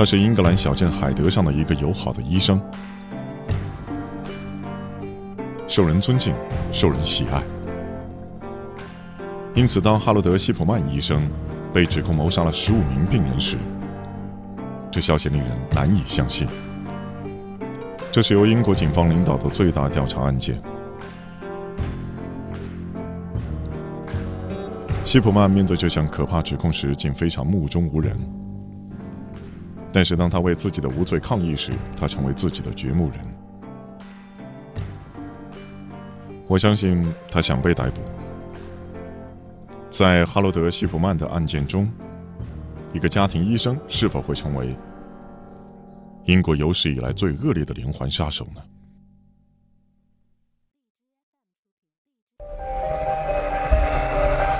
他是英格兰小镇海德上的一个友好的医生，受人尊敬，受人喜爱。因此，当哈罗德·希普曼医生被指控谋杀了十五名病人时，这消息令人难以相信。这是由英国警方领导的最大调查案件。希普曼面对这项可怕指控时，竟非常目中无人。但是，当他为自己的无罪抗议时，他成为自己的掘墓人。我相信他想被逮捕。在哈罗德·希普曼的案件中，一个家庭医生是否会成为英国有史以来最恶劣的连环杀手呢？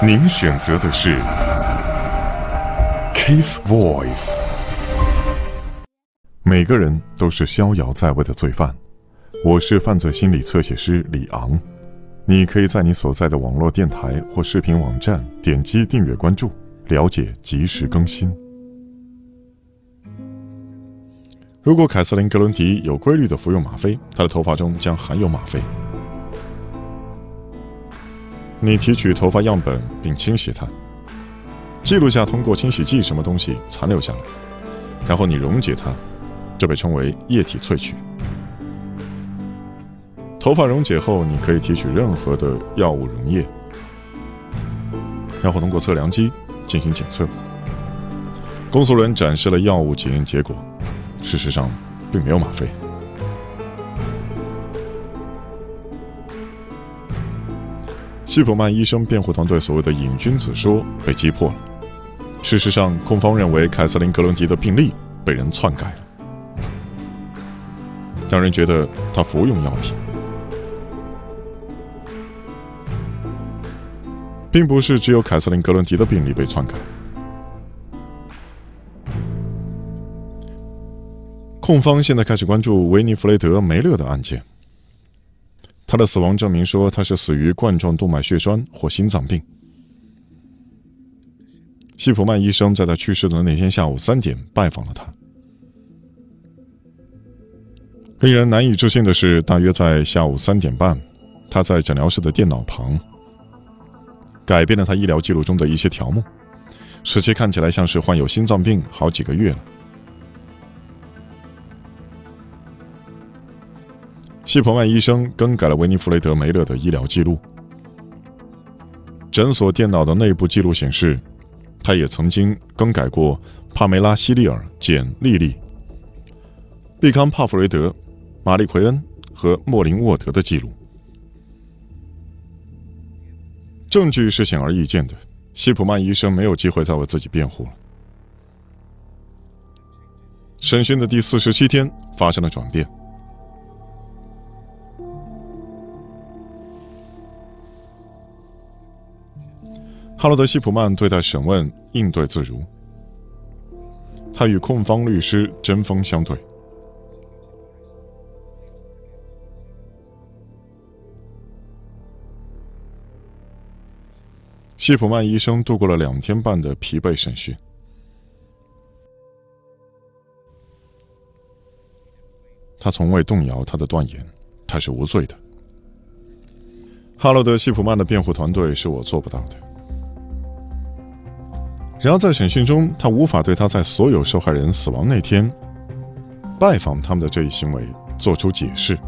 您选择的是《Case Voice》。每个人都是逍遥在外的罪犯。我是犯罪心理侧写师李昂。你可以在你所在的网络电台或视频网站点击订阅关注，了解及时更新。如果凯瑟琳·格伦迪有规律的服用吗啡，她的头发中将含有吗啡。你提取头发样本并清洗它，记录下通过清洗剂什么东西残留下来，然后你溶解它，这被称为液体萃取。头发溶解后，你可以提取任何的药物溶液，然后通过测量机进行检测。公诉人展示了药物检验结果，事实上并没有吗啡。希普曼医生辩护团队所谓的“瘾君子说”被击破了。事实上，控方认为凯瑟琳·格伦迪的病历被人篡改了，让人觉得他服用药品，并不是只有凯瑟琳·格伦迪的病历被篡改。控方现在开始关注维尼弗雷德·梅勒的案件。他的死亡证明说他是死于冠状动脉血栓或心脏病。希普曼医生在他去世的那天下午三点拜访了他。令人难以置信的是，大约在下午三点半，他在诊疗室的电脑旁改变了他医疗记录中的一些条目，使其看起来像是患有心脏病好几个月了。西普曼医生更改了维尼弗雷德·梅勒的医疗记录。诊所电脑的内部记录显示，他也曾经更改过帕梅拉·希利尔、简·莉莉、毕康·帕弗雷德、玛丽·奎恩和莫林·沃德的记录。证据是显而易见的，希普曼医生没有机会再为自己辩护了。审讯的第四十七天发生了转变。哈罗德·希普曼对待审问应对自如，他与控方律师针锋相对。希普曼医生度过了两天半的疲惫审讯，他从未动摇他的断言，他是无罪的。哈罗德·希普曼的辩护团队是我做不到的。然而，在审讯中，他无法对他在所有受害人死亡那天拜访他们的这一行为做出解释。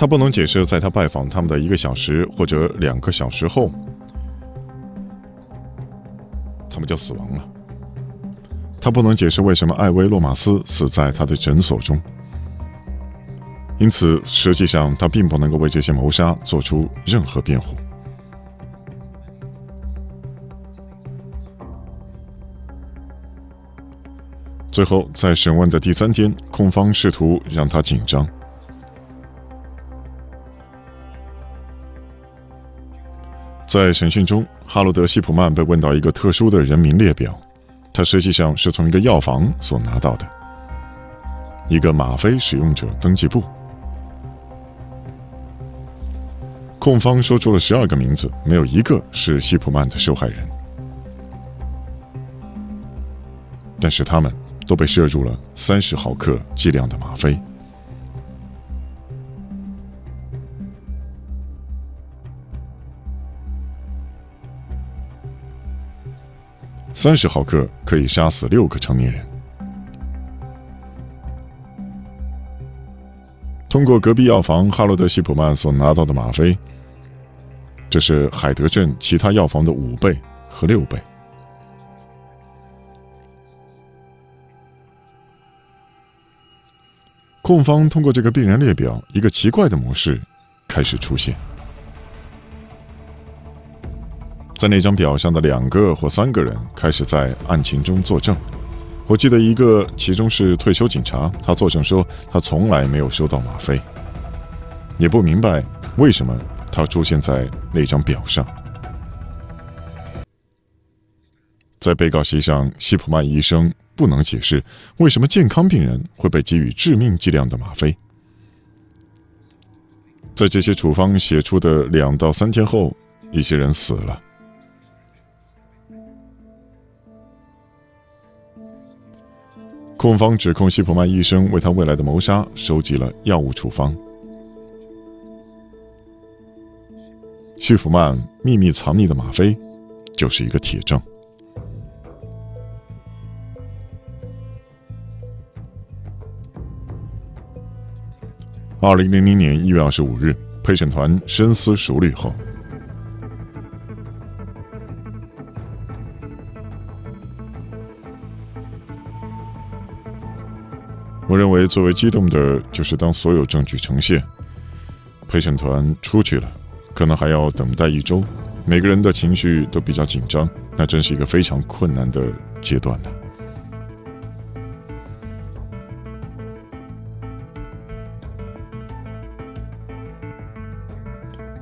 他不能解释，在他拜访他们的一个小时或者两个小时后，他们就死亡了。他不能解释为什么艾薇·洛马斯死在他的诊所中。因此，实际上他并不能够为这些谋杀做出任何辩护。最后，在审问的第三天，控方试图让他紧张。在审讯中，哈罗德·希普曼被问到一个特殊的人名列表，他实际上是从一个药房所拿到的，一个吗啡使用者登记簿。控方说出了十二个名字，没有一个是希普曼的受害人。但是他们都被摄入了三十毫克剂量的吗啡。三十毫克可以杀死六个成年人。通过隔壁药房哈罗德·西普曼所拿到的吗啡，这是海德镇其他药房的五倍和六倍。控方通过这个病人列表，一个奇怪的模式开始出现。在那张表上的两个或三个人开始在案情中作证。我记得一个，其中是退休警察，他作证说他从来没有收到吗啡，也不明白为什么他出现在那张表上。在被告席上，西普曼医生不能解释为什么健康病人会被给予致命剂量的吗啡。在这些处方写出的两到三天后，一些人死了。控方指控西普曼医生为他未来的谋杀收集了药物处方。西普曼秘密藏匿的吗啡就是一个铁证。二零零零年一月二十五日，陪审团深思熟虑后。认为最为激动的就是当所有证据呈现，陪审团出去了，可能还要等待一周，每个人的情绪都比较紧张，那真是一个非常困难的阶段呢。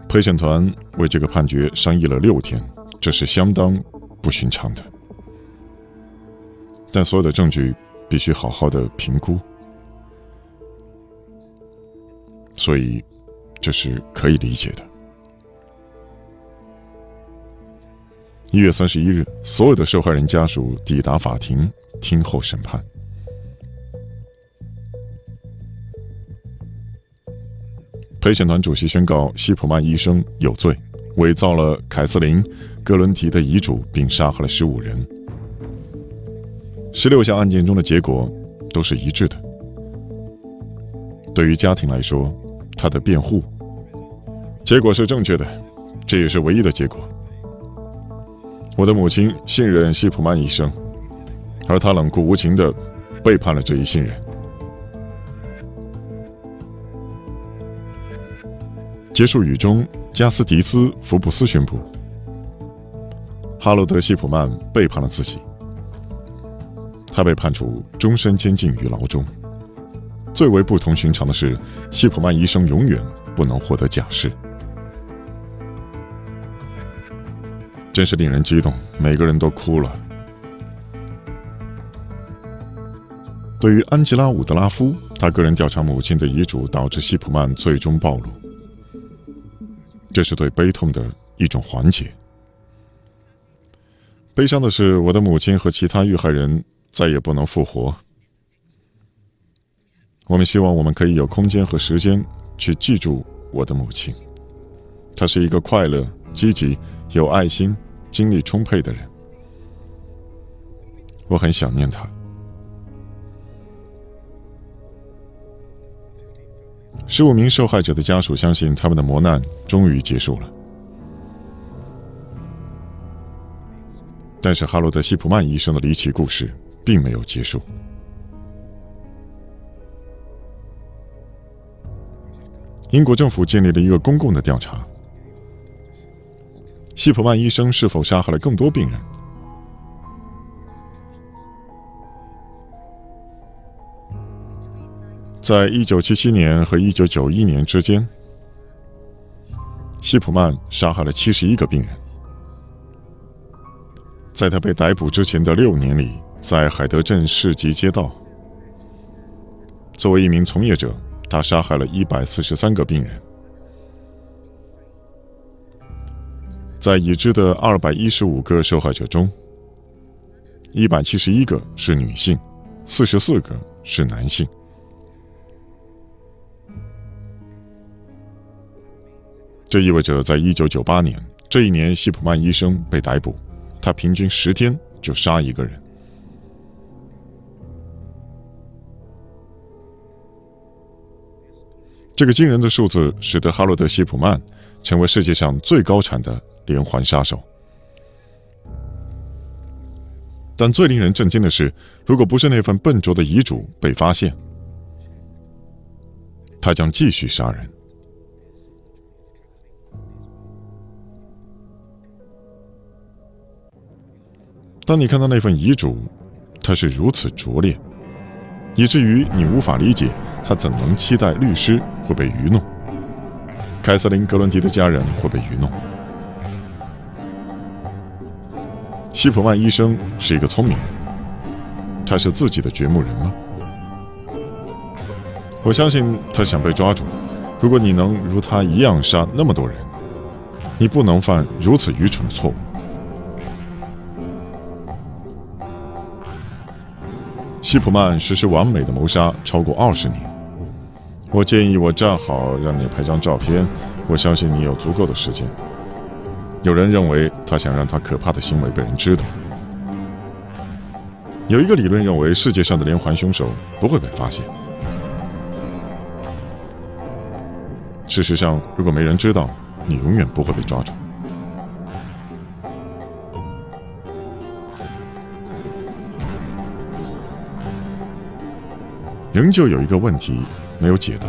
陪审团为这个判决商议了六天，这是相当不寻常的，但所有的证据必须好好的评估。所以，这是可以理解的。一月三十一日，所有的受害人家属抵达法庭听候审判。陪审团主席宣告西普曼医生有罪，伪造了凯瑟琳·格伦提的遗嘱，并杀害了十五人。十六项案件中的结果都是一致的。对于家庭来说，他的辩护结果是正确的，这也是唯一的结果。我的母亲信任西普曼医生，而他冷酷无情的背叛了这一信任。结束语中，加斯迪斯·福布斯宣布，哈罗德·西普曼背叛了自己，他被判处终身监禁于牢中。最为不同寻常的是，希普曼医生永远不能获得假释，真是令人激动，每个人都哭了。对于安吉拉·伍德拉夫，他个人调查母亲的遗嘱导致希普曼最终暴露，这是对悲痛的一种缓解。悲伤的是，我的母亲和其他遇害人再也不能复活。我们希望我们可以有空间和时间去记住我的母亲。她是一个快乐、积极、有爱心、精力充沛的人。我很想念她。十五名受害者的家属相信他们的磨难终于结束了，但是哈罗德·西普曼医生的离奇故事并没有结束。英国政府建立了一个公共的调查：希普曼医生是否杀害了更多病人？在一九七七年和一九九一年之间，希普曼杀害了七十一个病人。在他被逮捕之前的六年里，在海德镇市集街道，作为一名从业者。他杀害了一百四十三个病人，在已知的二百一十五个受害者中，一百七十一个是女性，四十四个是男性。这意味着，在一九九八年这一年，希普曼医生被逮捕，他平均十天就杀一个人。这个惊人的数字使得哈罗德·希普曼成为世界上最高产的连环杀手。但最令人震惊的是，如果不是那份笨拙的遗嘱被发现，他将继续杀人。当你看到那份遗嘱，它是如此拙劣，以至于你无法理解他怎能期待律师会被愚弄，凯瑟琳·格伦迪的家人会被愚弄。希普曼医生是一个聪明人，他是自己的掘墓人吗？我相信他想被抓住。如果你能如他一样杀那么多人，你不能犯如此愚蠢的错误。希普曼实施完美的谋杀超过二十年。我建议我站好，让你拍张照片。我相信你有足够的时间。有人认为他想让他可怕的行为被人知道。有一个理论认为，世界上的连环凶手不会被发现。事实上，如果没人知道，你永远不会被抓住。仍旧有一个问题没有解答：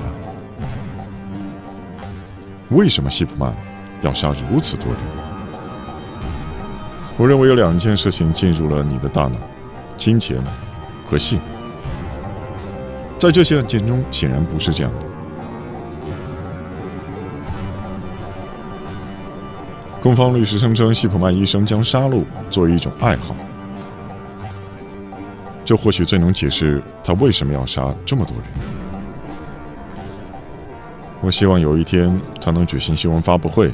为什么希普曼要杀如此多人？我认为有两件事情进入了你的大脑：金钱和性。在这些案件中，显然不是这样的。攻方律师声称，希普曼医生将杀戮作为一种爱好。这或许最能解释他为什么要杀这么多人。我希望有一天他能举行新闻发布会，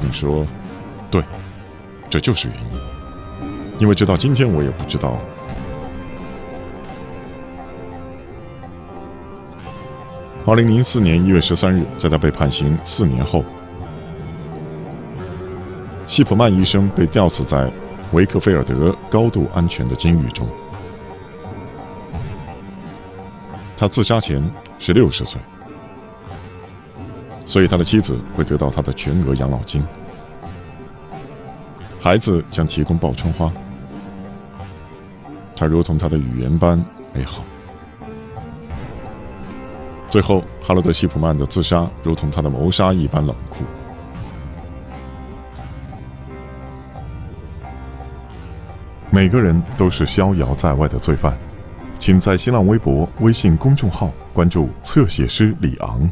并说：“对，这就是原因。”因为直到今天，我也不知道。二零零四年一月十三日，在他被判刑四年后，希普曼医生被吊死在维克菲尔德高度安全的监狱中。他自杀前是六十岁，所以他的妻子会得到他的全额养老金，孩子将提供报春花。他如同他的语言般美好。最后，哈罗德·希普曼的自杀如同他的谋杀一般冷酷。每个人都是逍遥在外的罪犯。请在新浪微博、微信公众号关注侧写师李昂。